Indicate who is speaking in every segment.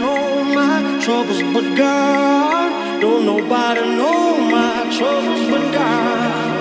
Speaker 1: know my troubles but God. Don't nobody know my troubles but God.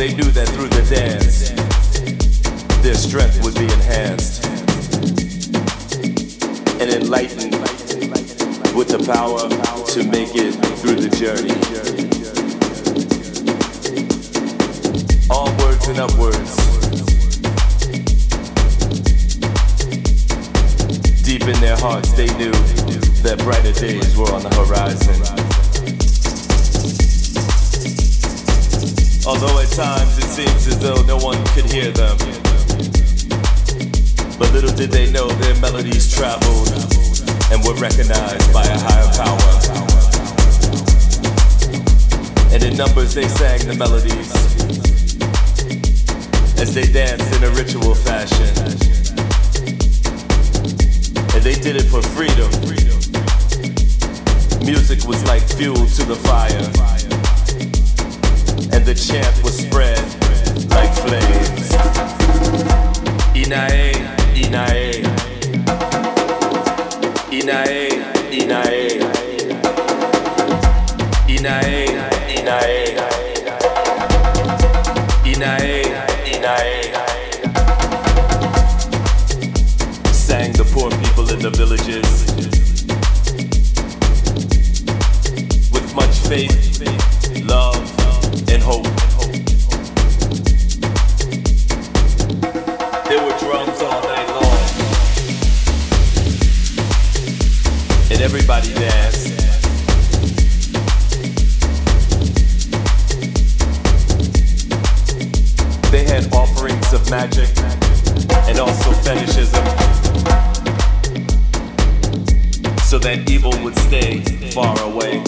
Speaker 2: They knew that through the dance, their strength would be enhanced and enlightened with the power to make it through the journey. Onwards and upwards. Deep in their hearts, they knew that brighter days were on the horizon. although at times it seems as though no one could hear them. But little did they know their melodies traveled and were recognized by a higher power. And in numbers they sang the melodies as they danced in a ritual fashion. And they did it for freedom. Music was like fuel to the fire the chant was spread like flames. Inae, Inae. Inae, Inae. Inae, Inae. Inae, Inae. Sang the poor people in the villages with much faith. that evil would stay far away.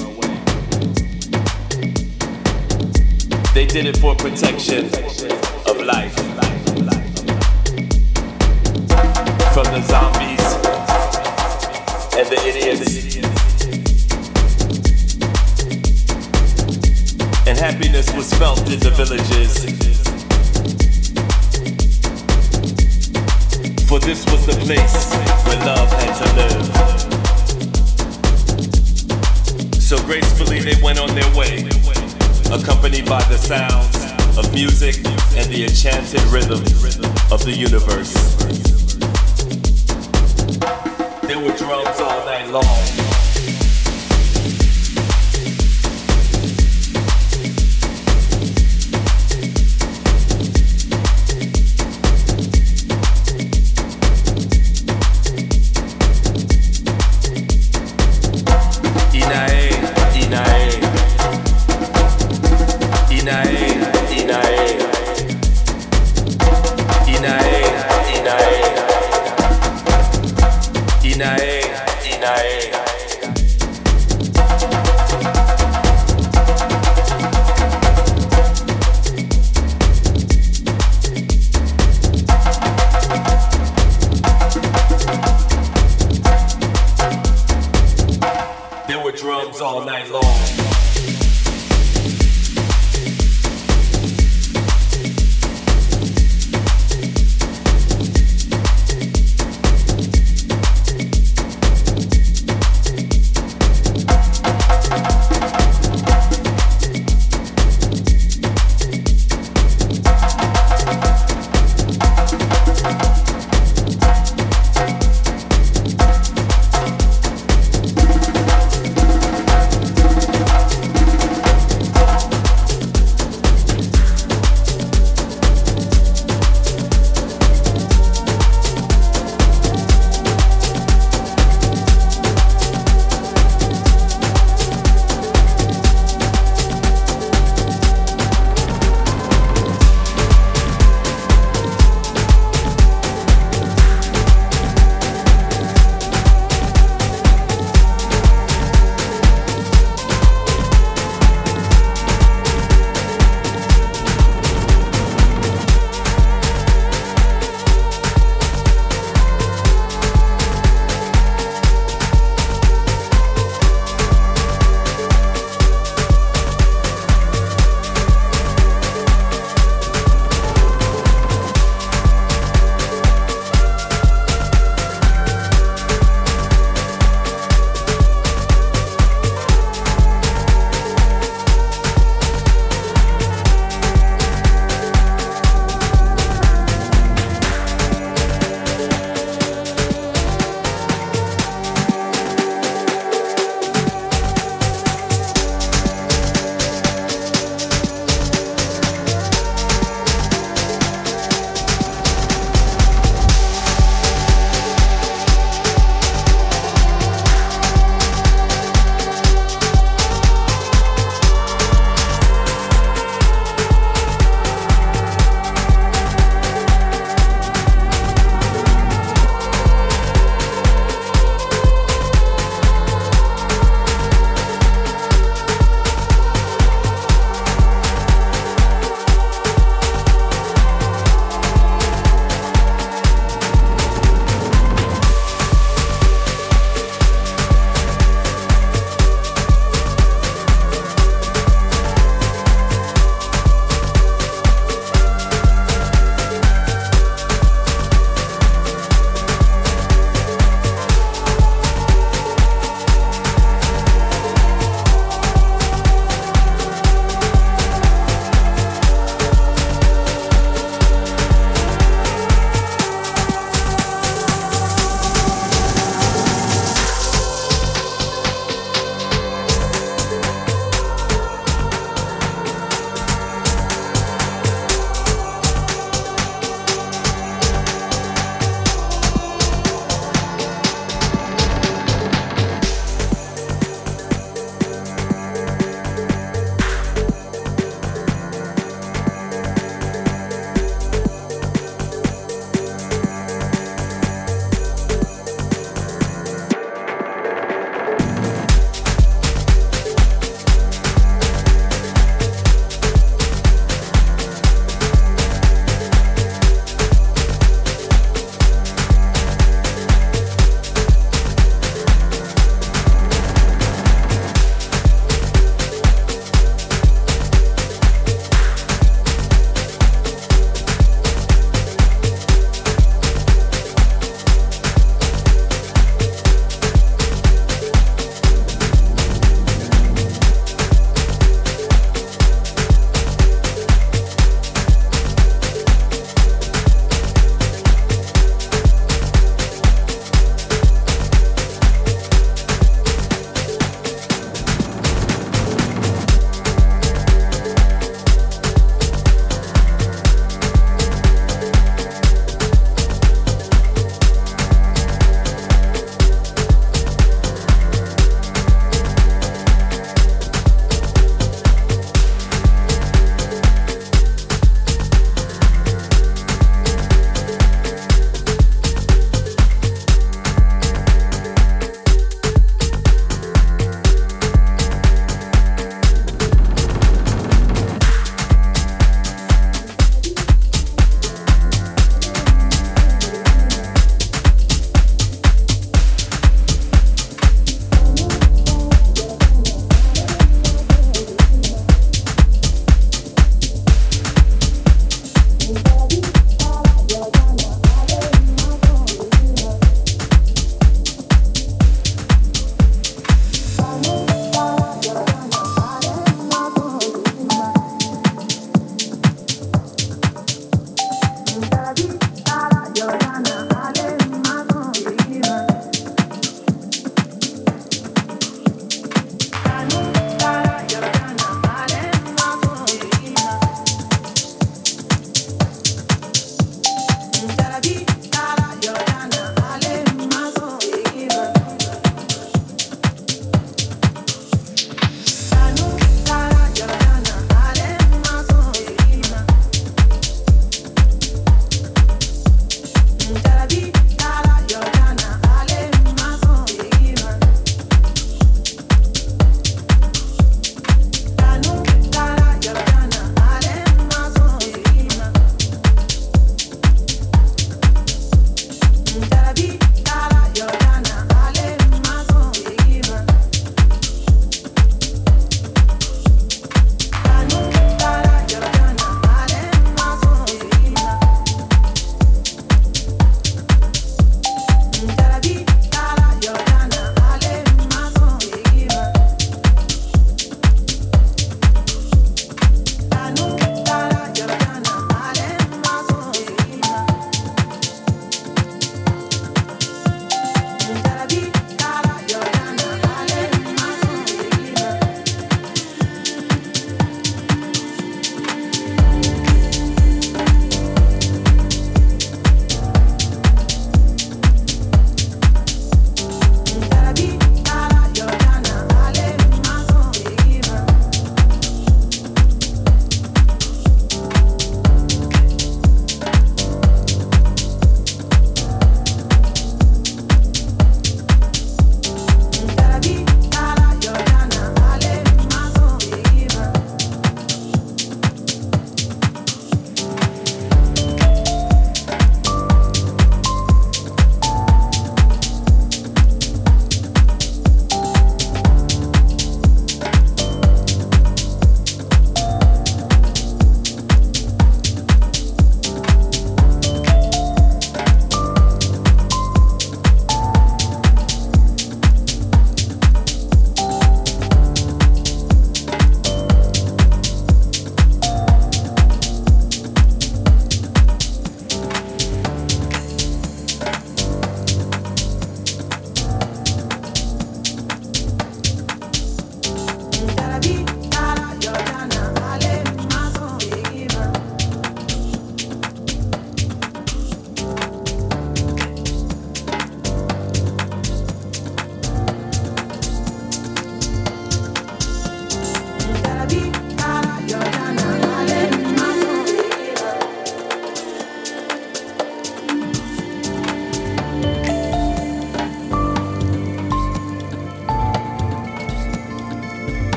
Speaker 2: They did it for protection of life. From the zombies and the idiots. And happiness was felt in the villages. For this was the place where love had to live. So gracefully they went on their way, accompanied by the sounds of music and the enchanted rhythm of the universe. There were drums all night long.